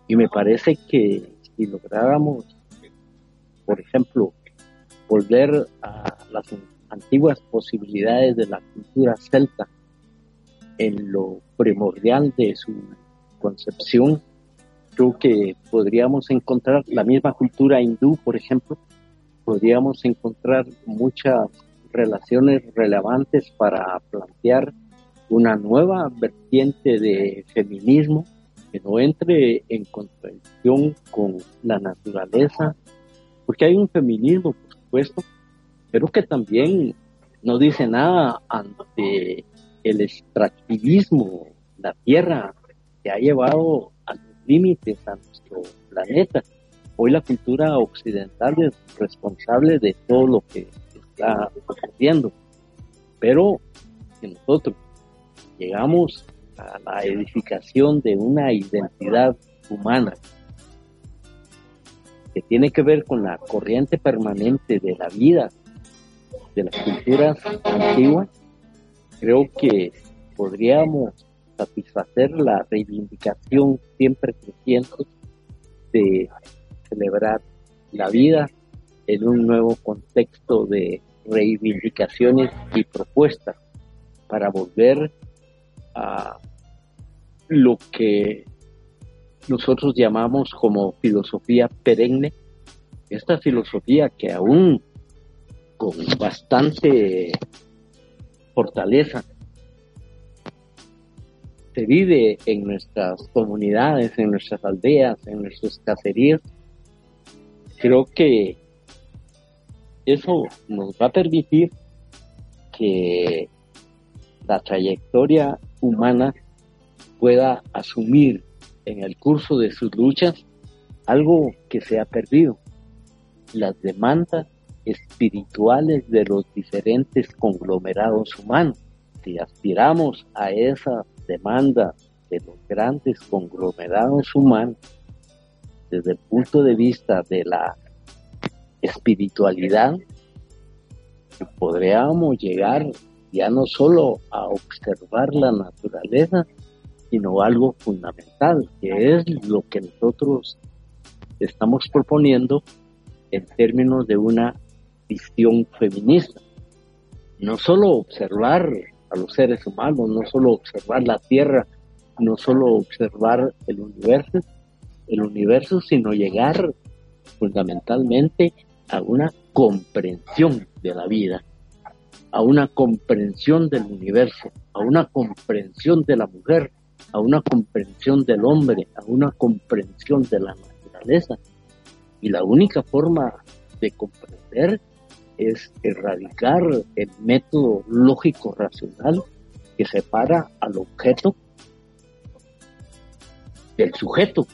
Y me parece que si lográramos, por ejemplo, volver a las antiguas posibilidades de la cultura celta en lo primordial de su concepción, creo que podríamos encontrar la misma cultura hindú, por ejemplo, podríamos encontrar muchas relaciones relevantes para plantear una nueva vertiente de feminismo que no entre en contradicción con la naturaleza, porque hay un feminismo, por supuesto, pero que también no dice nada ante el extractivismo, la tierra, que ha llevado a los límites a nuestro planeta. Hoy la cultura occidental es responsable de todo lo que está ocurriendo. Pero si nosotros llegamos a la edificación de una identidad humana que tiene que ver con la corriente permanente de la vida de las culturas antiguas, creo que podríamos satisfacer la reivindicación siempre creciente de celebrar la vida en un nuevo contexto de reivindicaciones y propuestas para volver a lo que nosotros llamamos como filosofía perenne, esta filosofía que aún con bastante fortaleza. Se vive en nuestras comunidades, en nuestras aldeas, en nuestros caseríos, creo que eso nos va a permitir que la trayectoria humana pueda asumir en el curso de sus luchas algo que se ha perdido, las demandas espirituales de los diferentes conglomerados humanos. Si aspiramos a esa demanda de los grandes conglomerados humanos desde el punto de vista de la espiritualidad, podríamos llegar ya no solo a observar la naturaleza, sino algo fundamental, que es lo que nosotros estamos proponiendo en términos de una visión feminista. No solo observar a los seres humanos, no solo observar la Tierra, no solo observar el universo, el universo, sino llegar fundamentalmente a una comprensión de la vida, a una comprensión del universo, a una comprensión de la mujer, a una comprensión del hombre, a una comprensión de la naturaleza. Y la única forma de comprender es erradicar el método lógico racional que separa al objeto del sujeto.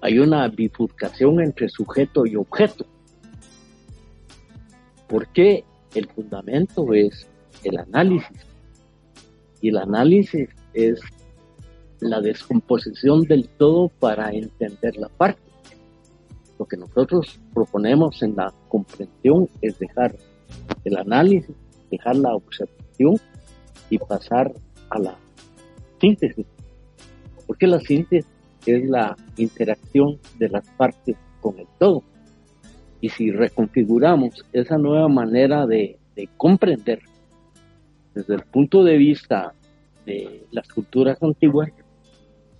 Hay una bifurcación entre sujeto y objeto. Porque el fundamento es el análisis. Y el análisis es la descomposición del todo para entender la parte. Lo que nosotros proponemos en la comprensión es dejar el análisis, dejar la observación y pasar a la síntesis. Porque la síntesis es la interacción de las partes con el todo. Y si reconfiguramos esa nueva manera de, comprender desde el punto de vista de las culturas antiguas,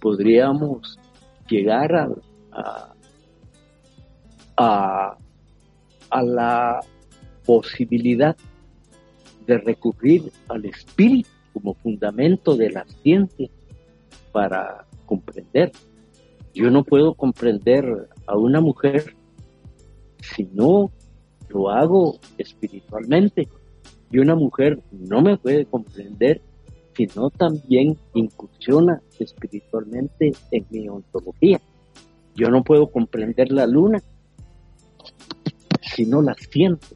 podríamos llegar a, a, la posibilidad de recurrir al espíritu como fundamento de la ciencia para comprender. Yo no puedo comprender a una mujer si no lo hago espiritualmente. Y una mujer no me puede comprender si no también incursiona espiritualmente en mi ontología. Yo no puedo comprender la luna si no la siento.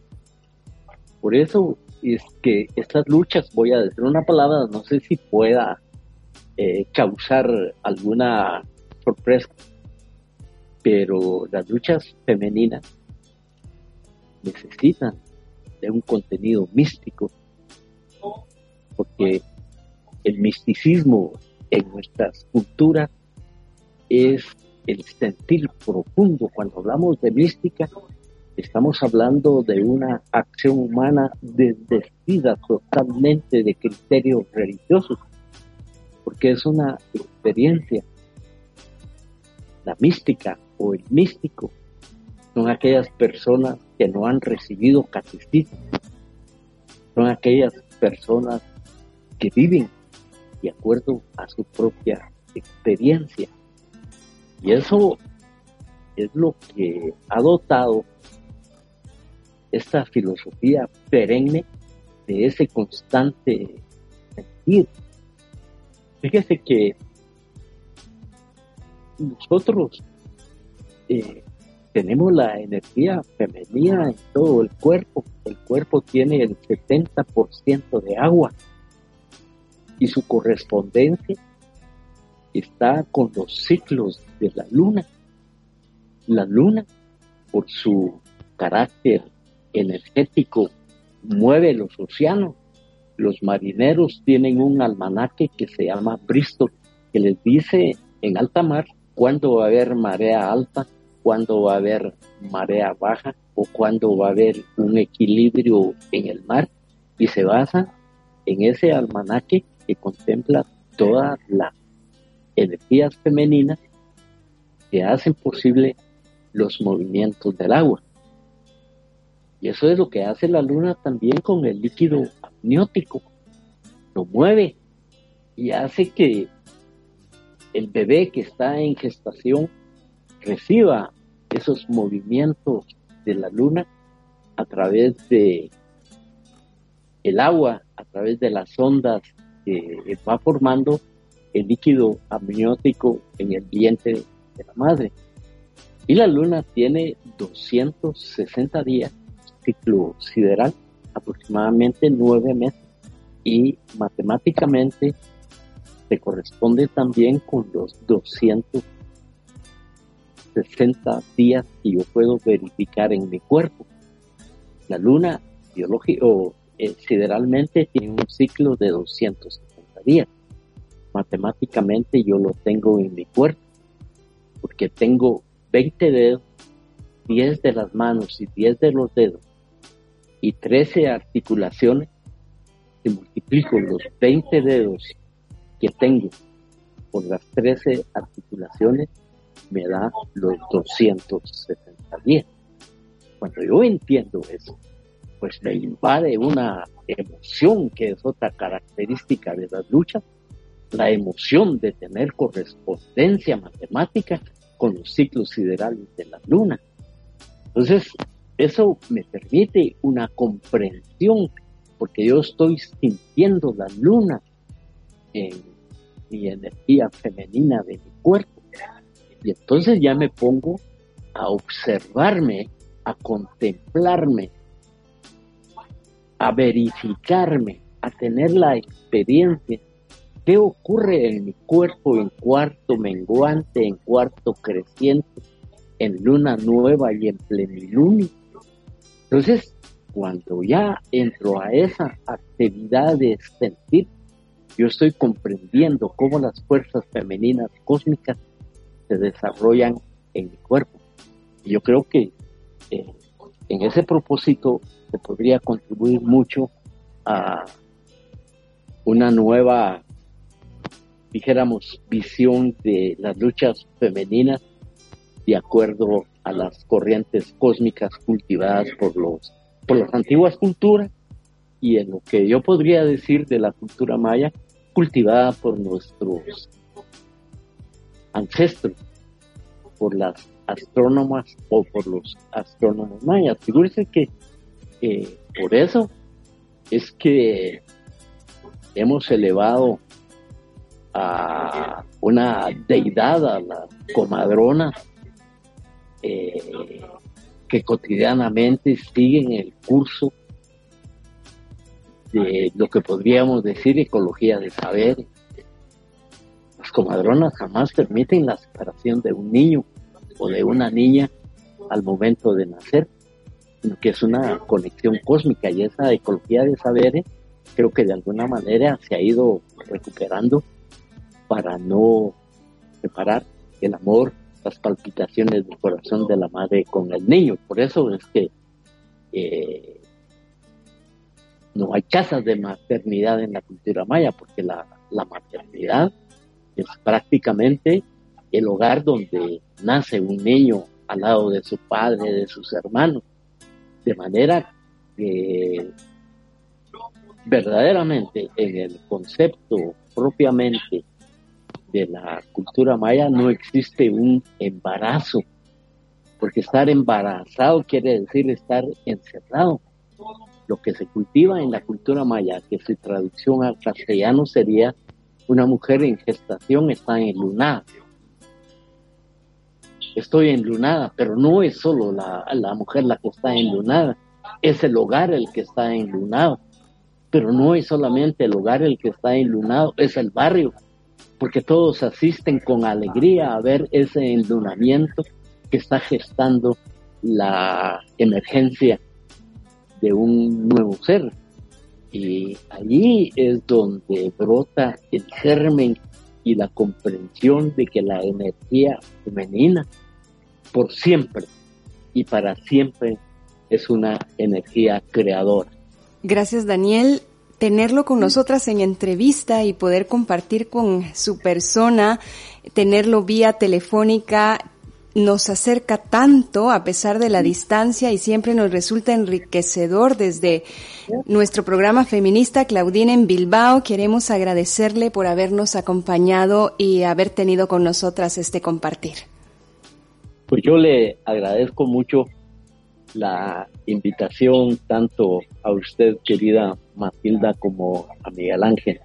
Por eso es que estas luchas, voy a decir una palabra, no sé si pueda eh, causar alguna sorpresa, pero las luchas femeninas necesitan de un contenido místico, porque el misticismo en nuestras culturas es el sentir profundo. Cuando hablamos de mística, estamos hablando de una acción humana desvestida totalmente de criterios religiosos, porque es una experiencia. La mística o el místico son aquellas personas que no han recibido catecismo, son aquellas personas que viven de acuerdo a su propia experiencia. Y eso es lo que ha dotado esta filosofía perenne de ese constante sentir. Fíjese que nosotros eh, tenemos la energía femenina en todo el cuerpo. El cuerpo tiene el 70% de agua y su correspondencia está con los ciclos de la luna. La luna, por su carácter energético, mueve los océanos. Los marineros tienen un almanaque que se llama Bristol, que les dice en alta mar cuándo va a haber marea alta cuándo va a haber marea baja o cuándo va a haber un equilibrio en el mar y se basa en ese almanaque que contempla todas las energías femeninas que hacen posible los movimientos del agua. Y eso es lo que hace la luna también con el líquido amniótico. Lo mueve y hace que el bebé que está en gestación reciba esos movimientos de la luna a través de el agua, a través de las ondas que va formando el líquido amniótico en el vientre de la madre. Y la luna tiene 260 días, ciclo sideral, aproximadamente nueve meses. Y matemáticamente se corresponde también con los 200 60 días que yo puedo verificar en mi cuerpo. La luna biológica o eh, sideralmente tiene un ciclo de 260 días. Matemáticamente yo lo tengo en mi cuerpo porque tengo 20 dedos, 10 de las manos y 10 de los dedos y 13 articulaciones. Si multiplico los 20 dedos que tengo por las 13 articulaciones, me da los 270 días. Cuando yo entiendo eso, pues me invade una emoción que es otra característica de las luchas, la emoción de tener correspondencia matemática con los ciclos siderales de la luna. Entonces, eso me permite una comprensión, porque yo estoy sintiendo la luna en mi energía femenina de mi cuerpo. Y entonces ya me pongo a observarme, a contemplarme, a verificarme, a tener la experiencia. ¿Qué ocurre en mi cuerpo en cuarto menguante, en cuarto creciente, en luna nueva y en plenilunio? Entonces, cuando ya entro a esa actividad de sentir, yo estoy comprendiendo cómo las fuerzas femeninas cósmicas se desarrollan en mi cuerpo. Y yo creo que eh, en ese propósito se podría contribuir mucho a una nueva, dijéramos, visión de las luchas femeninas de acuerdo a las corrientes cósmicas cultivadas por los por las antiguas culturas y en lo que yo podría decir de la cultura maya cultivada por nuestros ancestros, por las astrónomas o por los astrónomos mayas. Figúrese que por eso es que hemos elevado a una deidad, a la comadrona, eh, que cotidianamente siguen el curso de lo que podríamos decir ecología de saber. Las comadronas jamás permiten la separación de un niño o de una niña al momento de nacer, sino que es una conexión cósmica y esa ecología de saberes creo que de alguna manera se ha ido recuperando para no separar el amor las palpitaciones del corazón de la madre con el niño. Por eso es que eh, no hay casas de maternidad en la cultura maya, porque la, la maternidad es prácticamente el hogar donde nace un niño al lado de su padre, de sus hermanos. De manera que verdaderamente en el concepto propiamente de la cultura maya no existe un embarazo, porque estar embarazado quiere decir estar encerrado. Lo que se cultiva en la cultura maya, que su traducción al castellano sería una mujer en gestación está enlunada. Estoy enlunada, pero no es solo la, la mujer la que está enlunada, es el hogar el que está enlunado. Pero no es solamente el hogar el que está enlunado, es el barrio porque todos asisten con alegría a ver ese enlunamiento que está gestando la emergencia de un nuevo ser. Y allí es donde brota el germen y la comprensión de que la energía femenina por siempre y para siempre es una energía creadora. Gracias Daniel tenerlo con nosotras en entrevista y poder compartir con su persona, tenerlo vía telefónica, nos acerca tanto a pesar de la distancia y siempre nos resulta enriquecedor desde nuestro programa feminista Claudine en Bilbao. Queremos agradecerle por habernos acompañado y haber tenido con nosotras este compartir. Pues yo le agradezco mucho la invitación tanto a usted, querida Matilda, como a Miguel Ángel.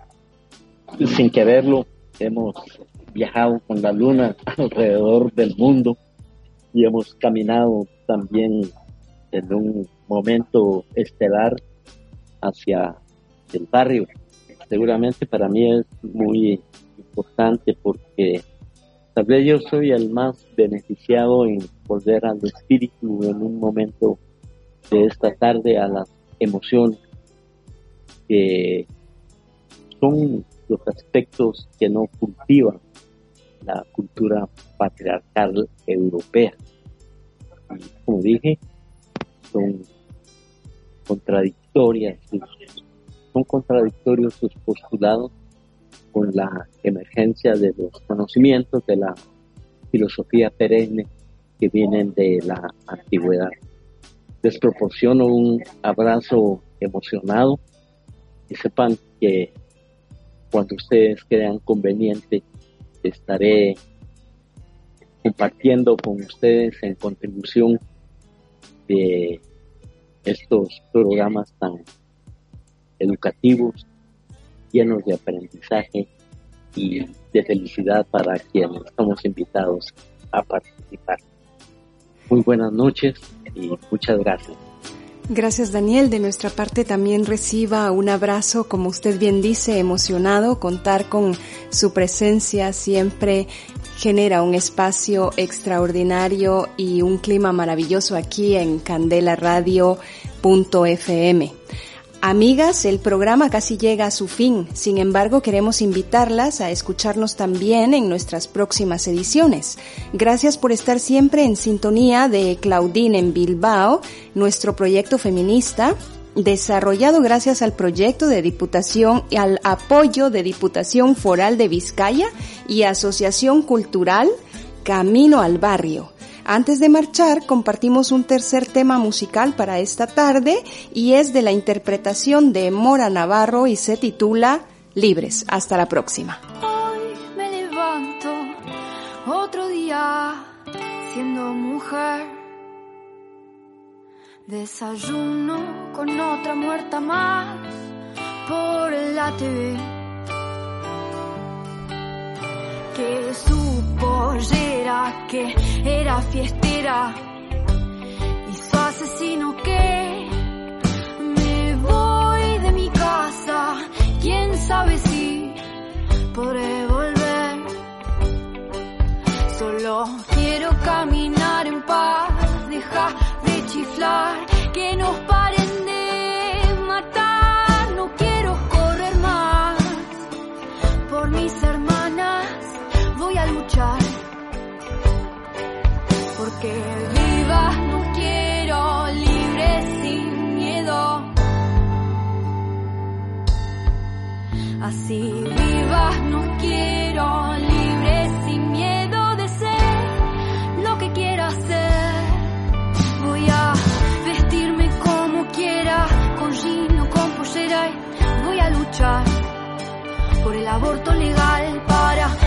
Sin quererlo, hemos viajado con la luna alrededor del mundo y hemos caminado también en un momento estelar hacia el barrio. Seguramente para mí es muy importante porque Tal vez yo soy el más beneficiado en volver al espíritu en un momento de esta tarde a las emociones, que son los aspectos que no cultivan la cultura patriarcal europea. como dije, son contradictorias, son contradictorios sus postulados con la emergencia de los conocimientos, de la filosofía perenne que vienen de la antigüedad. Les proporciono un abrazo emocionado y sepan que cuando ustedes crean conveniente estaré compartiendo con ustedes en contribución de estos programas tan educativos, llenos de aprendizaje y de felicidad para quienes estamos invitados a participar. Muy buenas noches y muchas gracias. Gracias Daniel. De nuestra parte también reciba un abrazo, como usted bien dice, emocionado. Contar con su presencia siempre genera un espacio extraordinario y un clima maravilloso aquí en Candela Radio.fm. Amigas, el programa casi llega a su fin, sin embargo queremos invitarlas a escucharnos también en nuestras próximas ediciones. Gracias por estar siempre en sintonía de Claudine en Bilbao, nuestro proyecto feminista, desarrollado gracias al proyecto de Diputación y al apoyo de Diputación Foral de Vizcaya y Asociación Cultural Camino al Barrio. Antes de marchar, compartimos un tercer tema musical para esta tarde y es de la interpretación de Mora Navarro y se titula Libres. Hasta la próxima. Hoy me levanto otro día siendo mujer. Desayuno con otra muerta más por la TV que su pollera, que era fiestera, y su asesino que me voy de mi casa, quién sabe si podré volver. Solo quiero caminar en paz, deja de chiflar, que nos paren Así viva no quiero, libre sin miedo de ser lo que quiera ser. Voy a vestirme como quiera, con jean o con pollera voy a luchar por el aborto legal para